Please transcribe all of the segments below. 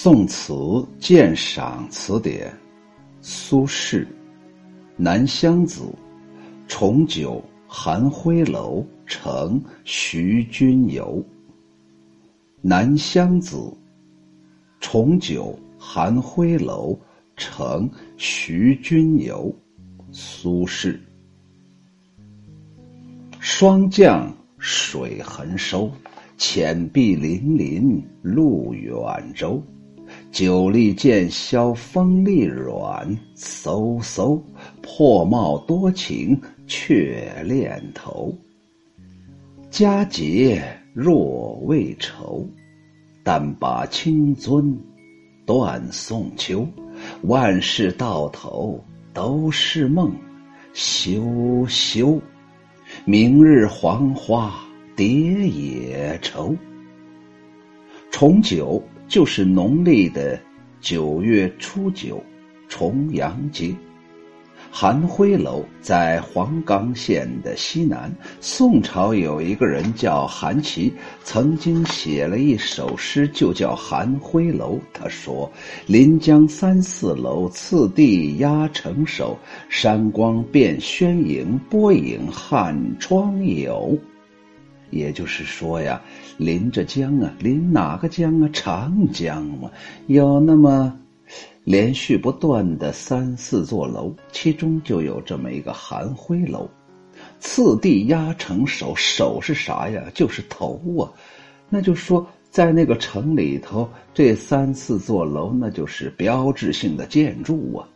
宋词鉴赏词典，苏轼。南乡子，重九寒灰楼乘徐君游。南乡子，重九寒灰楼乘徐君游。苏轼。霜降水痕收，浅碧粼粼路远舟。酒力渐消风力软，飕飕，破帽多情却恋头。佳节若未酬，但把清樽断送秋。万事到头都是梦，休休，明日黄花蝶也愁。重九。就是农历的九月初九，重阳节。韩辉楼在黄冈县的西南。宋朝有一个人叫韩琦，曾经写了一首诗，就叫《韩辉楼》。他说：“临江三四楼，次第压城首。山光变轩影，波影撼窗牖。”也就是说呀，临着江啊，临哪个江啊？长江嘛，有那么连续不断的三四座楼，其中就有这么一个寒灰楼。次第压城首，首是啥呀？就是头啊。那就说，在那个城里头，这三四座楼，那就是标志性的建筑啊。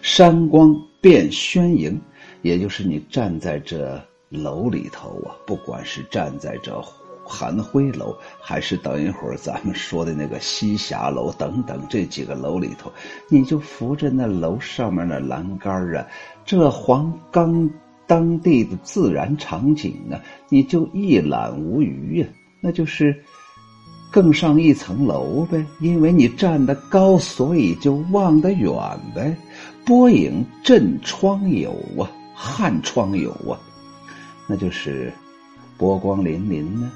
山光变轩营，也就是你站在这。楼里头啊，不管是站在这寒灰楼，还是等一会儿咱们说的那个西霞楼等等这几个楼里头，你就扶着那楼上面的栏杆啊，这黄冈当地的自然场景啊，你就一览无余呀。那就是更上一层楼呗，因为你站得高，所以就望得远呗。波影震窗牖啊，撼窗牖啊。那就是波光粼粼呢。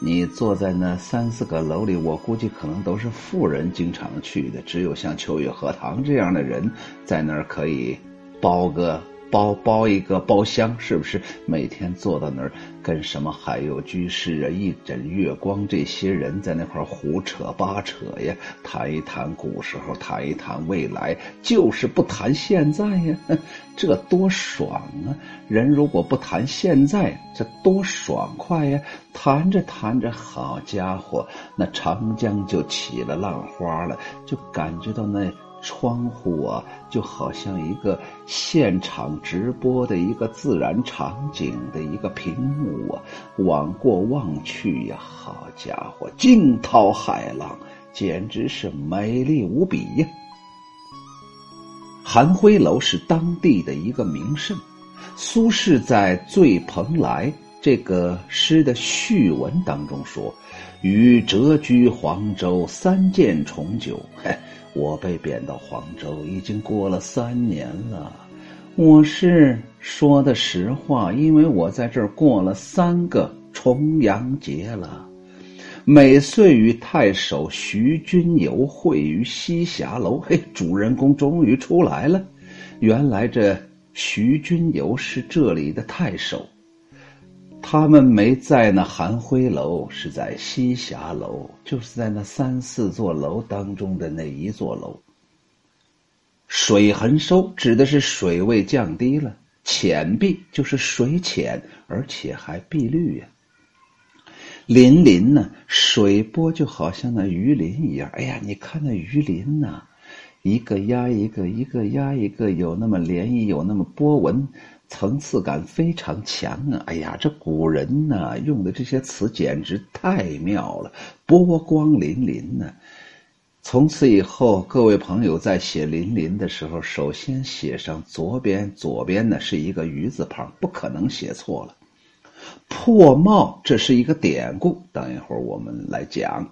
你坐在那三四个楼里，我估计可能都是富人经常去的，只有像秋月荷塘这样的人在那儿可以包个。包包一个包厢，是不是每天坐到那儿，跟什么海有居士啊、一枕月光这些人在那块儿胡扯八扯呀，谈一谈古时候，谈一谈未来，就是不谈现在呀，这多爽啊！人如果不谈现在，这多爽快呀！谈着谈着，好家伙，那长江就起了浪花了，就感觉到那。窗户啊，就好像一个现场直播的一个自然场景的一个屏幕啊，往过望去呀，好家伙，惊涛骇浪，简直是美丽无比呀！寒灰楼是当地的一个名胜。苏轼在《醉蓬莱》这个诗的序文当中说：“余谪居黄州三见重九。”嘿。我被贬到黄州，已经过了三年了。我是说的实话，因为我在这儿过了三个重阳节了。每岁与太守徐君游会于西霞楼。嘿，主人公终于出来了。原来这徐君游是这里的太守。他们没在那寒灰楼，是在西霞楼，就是在那三四座楼当中的那一座楼。水痕收指的是水位降低了，浅碧就是水浅，而且还碧绿呀。粼粼呢，水波就好像那鱼鳞一样。哎呀，你看那鱼鳞呐，一个压一个，一个压一个，有那么涟漪，有那么波纹。层次感非常强啊！哎呀，这古人呢用的这些词简直太妙了，波光粼粼呢。从此以后，各位朋友在写“粼粼”的时候，首先写上左边，左边呢是一个鱼字旁，不可能写错了。破帽，这是一个典故，等一会儿我们来讲。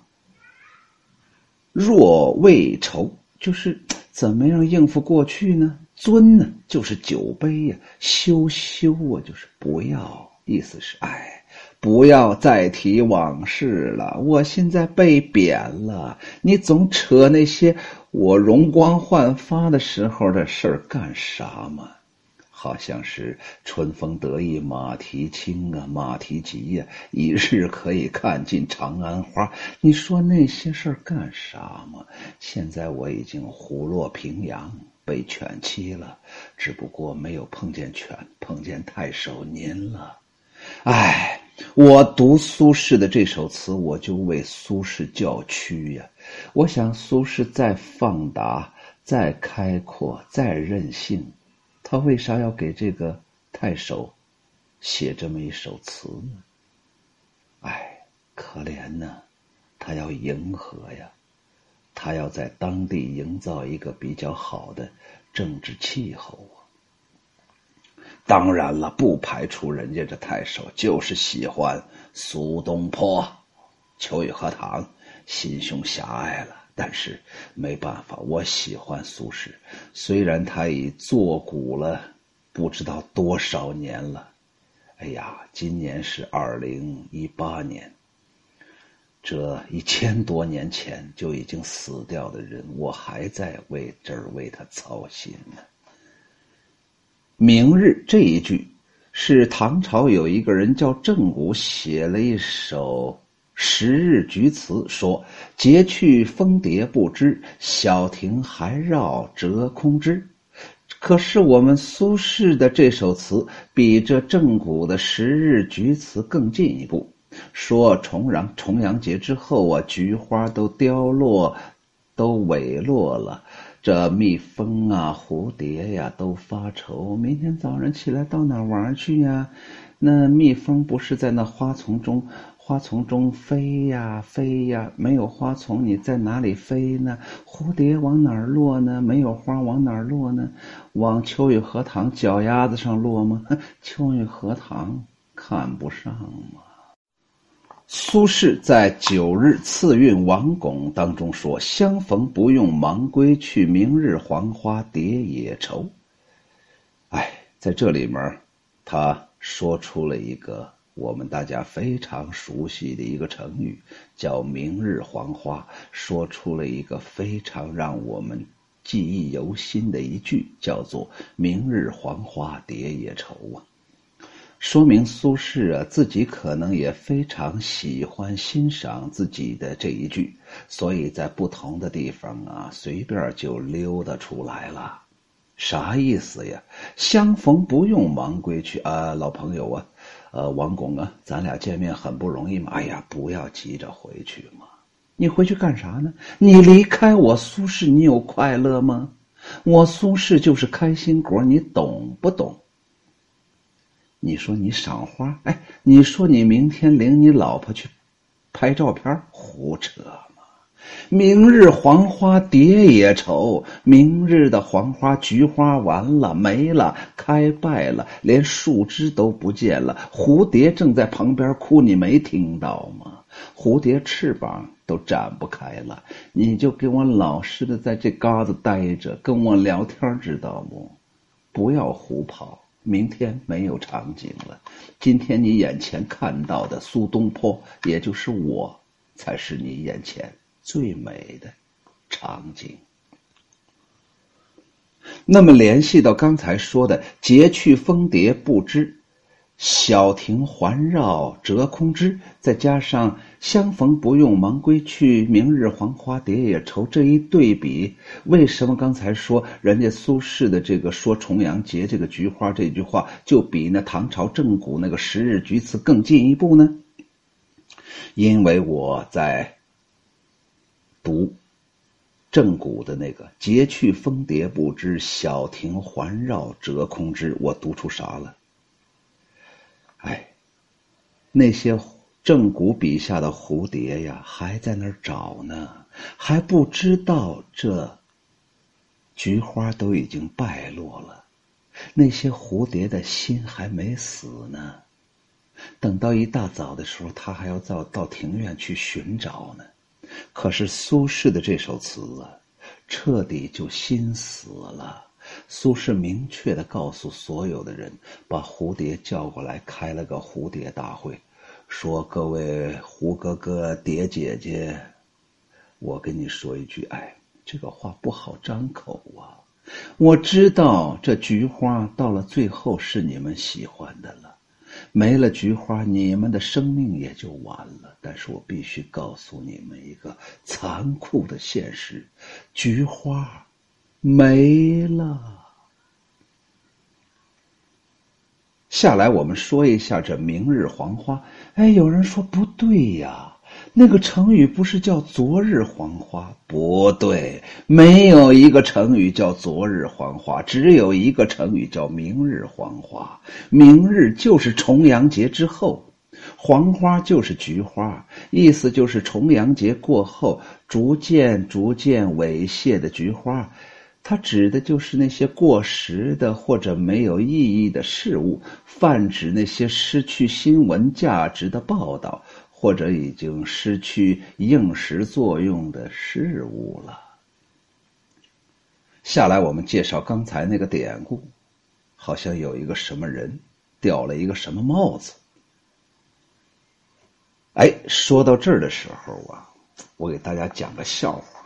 若未酬，就是怎么样应付过去呢？尊呢，就是酒杯呀；羞羞啊，就是不要，意思是哎，不要再提往事了。我现在被贬了，你总扯那些我容光焕发的时候的事儿干啥嘛？好像是春风得意马蹄轻啊，马蹄疾呀，一日可以看尽长安花。你说那些事儿干啥嘛？现在我已经虎落平阳，被犬欺了，只不过没有碰见犬，碰见太守您了。唉，我读苏轼的这首词，我就为苏轼叫屈呀。我想苏轼再放达，再开阔，再任性。他为啥要给这个太守写这么一首词呢？哎，可怜呢，他要迎合呀，他要在当地营造一个比较好的政治气候啊。当然了，不排除人家这太守就是喜欢苏东坡、秋雨荷塘，心胸狭隘了。但是没办法，我喜欢苏轼，虽然他已作古了不知道多少年了。哎呀，今年是二零一八年，这一千多年前就已经死掉的人，我还在为这儿为他操心呢。明日这一句是唐朝有一个人叫郑谷写了一首。十日菊词说：“节去蜂蝶不知，小亭还绕折空枝。”可是我们苏轼的这首词比这郑谷的十日菊词更进一步，说重阳重阳节之后啊，菊花都凋落，都萎落了，这蜜蜂啊、蝴蝶呀都发愁，明天早上起来到哪玩去呀？那蜜蜂不是在那花丛中？花丛中飞呀飞呀，没有花丛，你在哪里飞呢？蝴蝶往哪儿落呢？没有花，往哪儿落呢？往秋雨荷塘脚丫子上落吗？秋雨荷塘看不上吗？苏轼在《九日次韵王巩》当中说：“相逢不用忙归去，明日黄花蝶也愁。”哎，在这里面，他说出了一个。我们大家非常熟悉的一个成语叫“明日黄花”，说出了一个非常让我们记忆犹新的一句，叫做“明日黄花蝶也愁”啊。说明苏轼啊自己可能也非常喜欢欣赏自己的这一句，所以在不同的地方啊随便就溜达出来了。啥意思呀？相逢不用忙归去啊，老朋友啊。呃，王巩啊，咱俩见面很不容易嘛。哎呀，不要急着回去嘛。你回去干啥呢？你离开我苏轼，你有快乐吗？我苏轼就是开心果，你懂不懂？你说你赏花，哎，你说你明天领你老婆去拍照片，胡扯。明日黄花蝶也愁，明日的黄花菊花完了没了，开败了，连树枝都不见了。蝴蝶正在旁边哭，你没听到吗？蝴蝶翅膀都展不开了，你就给我老实的在这嘎子待着，跟我聊天，知道不？不要胡跑。明天没有场景了，今天你眼前看到的苏东坡，也就是我，才是你眼前。最美的场景。那么联系到刚才说的“节去蜂蝶不知，小亭环绕折空枝”，再加上“相逢不用忙归去，明日黄花蝶也愁”这一对比，为什么刚才说人家苏轼的这个说重阳节这个菊花这句话，就比那唐朝郑谷那个十日菊词更进一步呢？因为我在。读正骨的那个“节去蜂蝶不知，小亭环绕折空枝”，我读出啥了？哎，那些正骨笔下的蝴蝶呀，还在那儿找呢，还不知道这菊花都已经败落了，那些蝴蝶的心还没死呢。等到一大早的时候，他还要到到庭院去寻找呢。可是苏轼的这首词啊，彻底就心死了。苏轼明确的告诉所有的人，把蝴蝶叫过来，开了个蝴蝶大会，说各位胡哥哥、蝶姐姐，我跟你说一句，哎，这个话不好张口啊。我知道这菊花到了最后是你们喜欢的了，没了菊花，你们的生命也就完了。但是我必须告诉你们一个残酷的现实：菊花没了。下来，我们说一下这明日黄花。哎，有人说不对呀，那个成语不是叫昨日黄花？不对，没有一个成语叫昨日黄花，只有一个成语叫明日黄花。明日就是重阳节之后，黄花就是菊花，意思就是重阳节过后，逐渐逐渐猥亵的菊花。它指的就是那些过时的或者没有意义的事物，泛指那些失去新闻价值的报道，或者已经失去应时作用的事物了。下来，我们介绍刚才那个典故，好像有一个什么人掉了一个什么帽子。哎，说到这儿的时候啊，我给大家讲个笑话。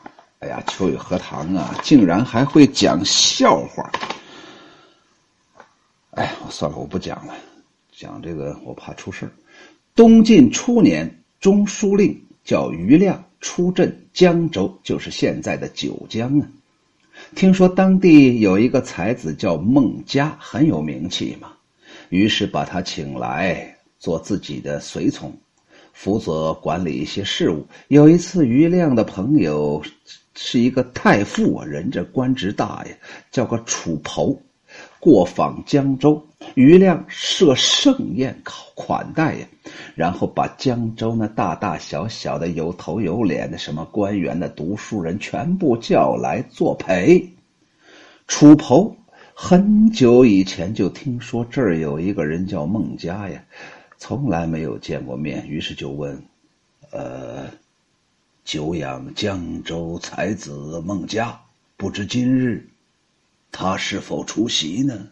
哎呀，秋雨荷塘啊，竟然还会讲笑话！哎，我算了，我不讲了。讲这个我怕出事东晋初年，中书令叫余亮出镇江州，就是现在的九江啊。听说当地有一个才子叫孟嘉，很有名气嘛，于是把他请来做自己的随从，负责管理一些事务。有一次，余亮的朋友。是一个太傅啊，人这官职大呀，叫个楚侯，过访江州，余亮设盛宴款待呀，然后把江州那大大小小的有头有脸的什么官员的读书人全部叫来作陪。楚侯很久以前就听说这儿有一个人叫孟家呀，从来没有见过面，于是就问，呃。久仰江州才子孟嘉，不知今日他是否出席呢？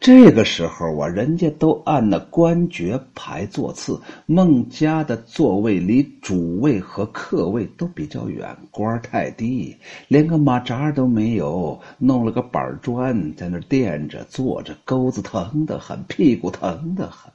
这个时候啊，人家都按那官爵排座次，孟家的座位离主位和客位都比较远，官太低，连个马扎都没有，弄了个板砖在那垫着坐着，钩子疼得很，屁股疼得很。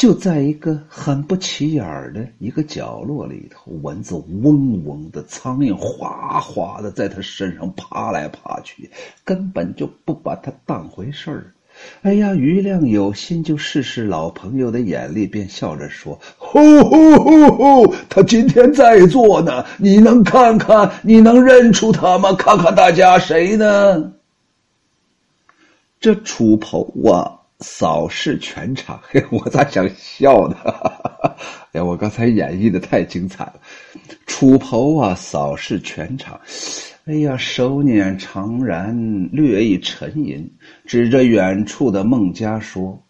就在一个很不起眼的一个角落里头，蚊子嗡嗡的，苍蝇哗哗的在他身上爬来爬去，根本就不把他当回事儿。哎呀，余亮有心就试试老朋友的眼力，便笑着说：“吼吼吼吼，他今天在座呢，你能看看，你能认出他吗？看看大家谁呢？这楚侯啊！”扫视全场，嘿我咋想笑呢？哎呀，我刚才演绎的太精彩了。楚侯啊，扫视全场，哎呀，手捻长髯，略一沉吟，指着远处的孟家说：“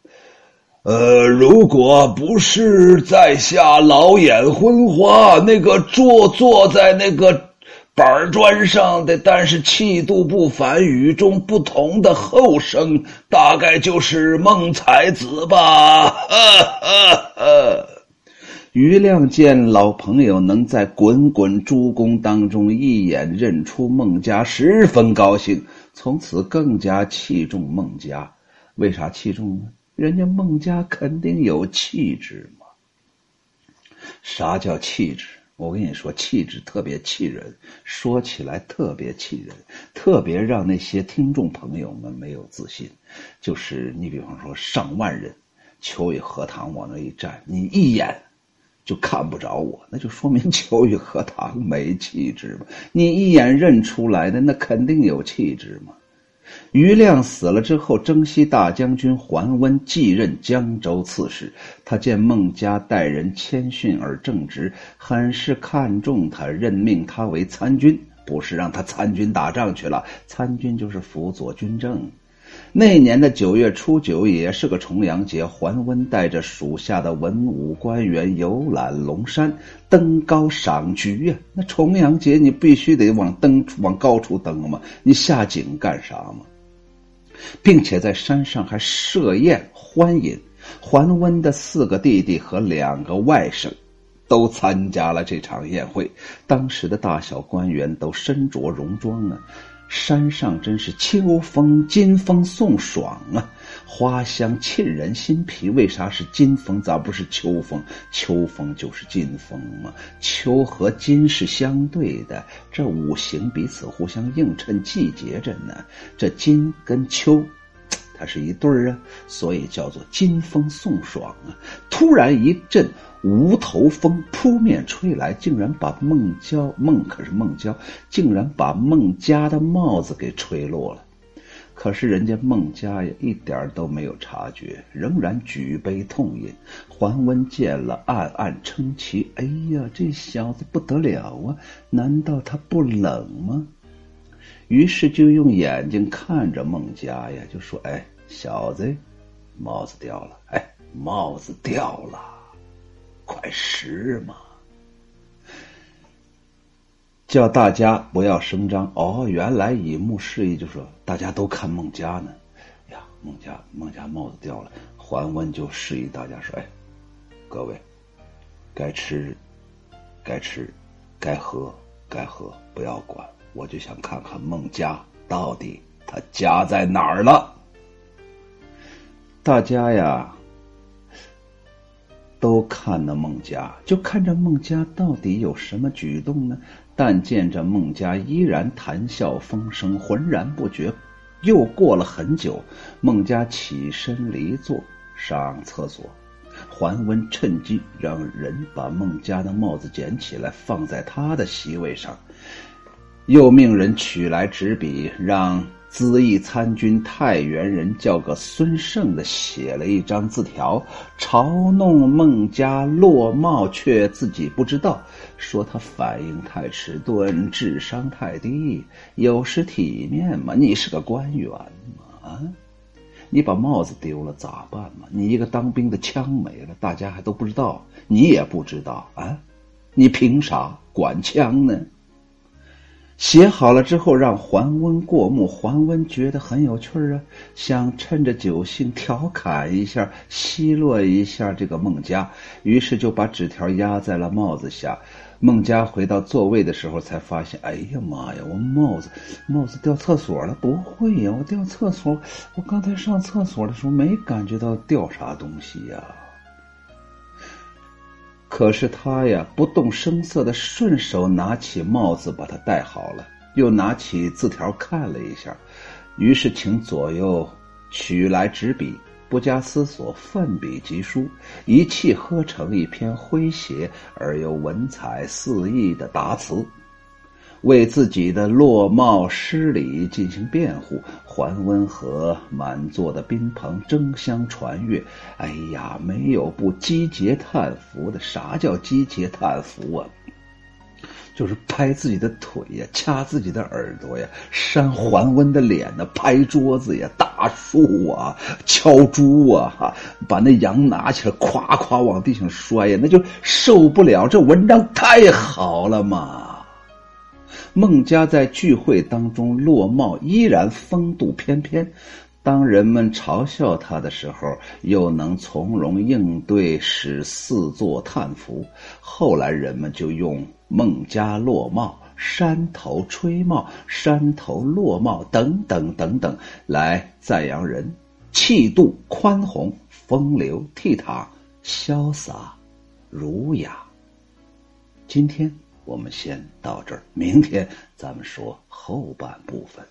呃，如果不是在下老眼昏花，那个坐坐在那个。”板砖上的，但是气度不凡、与众不同的后生，大概就是孟才子吧。余亮见老朋友能在滚滚诸公当中一眼认出孟家，十分高兴，从此更加器重孟家。为啥器重呢？人家孟家肯定有气质嘛。啥叫气质？我跟你说，气质特别气人，说起来特别气人，特别让那些听众朋友们没有自信。就是你比方说，上万人，秋雨荷塘往那一站，你一眼就看不着我，那就说明 秋雨荷塘没气质嘛。你一眼认出来的，那肯定有气质嘛。于亮死了之后，征西大将军桓温继任江州刺史。他见孟家待人谦逊而正直，很是看重他，任命他为参军。不是让他参军打仗去了，参军就是辅佐军政。那年的九月初九，也是个重阳节，桓温带着属下的文武官员游览龙山，登高赏菊呀。那重阳节你必须得往登往高处登嘛，你下井干啥嘛？并且在山上还设宴欢饮。桓温的四个弟弟和两个外甥，都参加了这场宴会。当时的大小官员都身着戎装啊。山上真是秋风金风送爽啊，花香沁人心脾。为啥是金风？咋不是秋风？秋风就是金风嘛。秋和金是相对的，这五行彼此互相映衬，季节着呢。这金跟秋。它是一对儿啊，所以叫做金风送爽啊！突然一阵无头风扑面吹来，竟然把孟郊孟可是孟郊，竟然把孟家的帽子给吹落了。可是人家孟家呀，一点都没有察觉，仍然举杯痛饮。桓温见了，暗暗称奇：“哎呀，这小子不得了啊！难道他不冷吗？”于是就用眼睛看着孟家呀，就说：“哎，小子，帽子掉了！哎，帽子掉了，快拾嘛！”叫大家不要声张。哦，原来以目示意，就说大家都看孟家呢。呀，孟家，孟家帽子掉了。桓温就示意大家说：“哎，各位，该吃，该吃，该喝，该喝，不要管。”我就想看看孟家到底他家在哪儿了。大家呀，都看那孟家，就看着孟家到底有什么举动呢？但见着孟家依然谈笑风生，浑然不觉。又过了很久，孟家起身离座上厕所，桓温趁机让人把孟家的帽子捡起来，放在他的席位上。又命人取来纸笔，让资义参军太原人叫个孙胜的写了一张字条，嘲弄孟家落帽，却自己不知道，说他反应太迟钝，智商太低，有失体面嘛？你是个官员嘛？啊，你把帽子丢了咋办嘛？你一个当兵的枪没了，大家还都不知道，你也不知道啊？你凭啥管枪呢？写好了之后，让桓温过目。桓温觉得很有趣儿啊，想趁着酒兴调侃一下、奚落一下这个孟家，于是就把纸条压在了帽子下。孟家回到座位的时候，才发现：哎呀妈呀，我帽子帽子掉厕所了！不会呀，我掉厕所，我刚才上厕所的时候没感觉到掉啥东西呀。可是他呀，不动声色的顺手拿起帽子，把它戴好了，又拿起字条看了一下，于是请左右取来纸笔，不加思索，奋笔疾书，一气呵成一篇诙谐而又文采四溢的答词。为自己的落帽失礼进行辩护，桓温和满座的宾朋争相传阅。哎呀，没有不击节叹服的。啥叫击节叹服啊？就是拍自己的腿呀，掐自己的耳朵呀，扇桓温的脸呢，拍桌子呀，打树啊，敲猪啊，哈，把那羊拿起来，咵咵往地上摔呀，那就受不了。这文章太好了嘛！孟家在聚会当中落帽，依然风度翩翩。当人们嘲笑他的时候，又能从容应对，使四座叹服。后来人们就用“孟家落帽”“山头吹帽”“山头落帽”等等等等来赞扬人气度宽宏、风流倜傥、潇洒儒雅。今天。我们先到这儿，明天咱们说后半部分。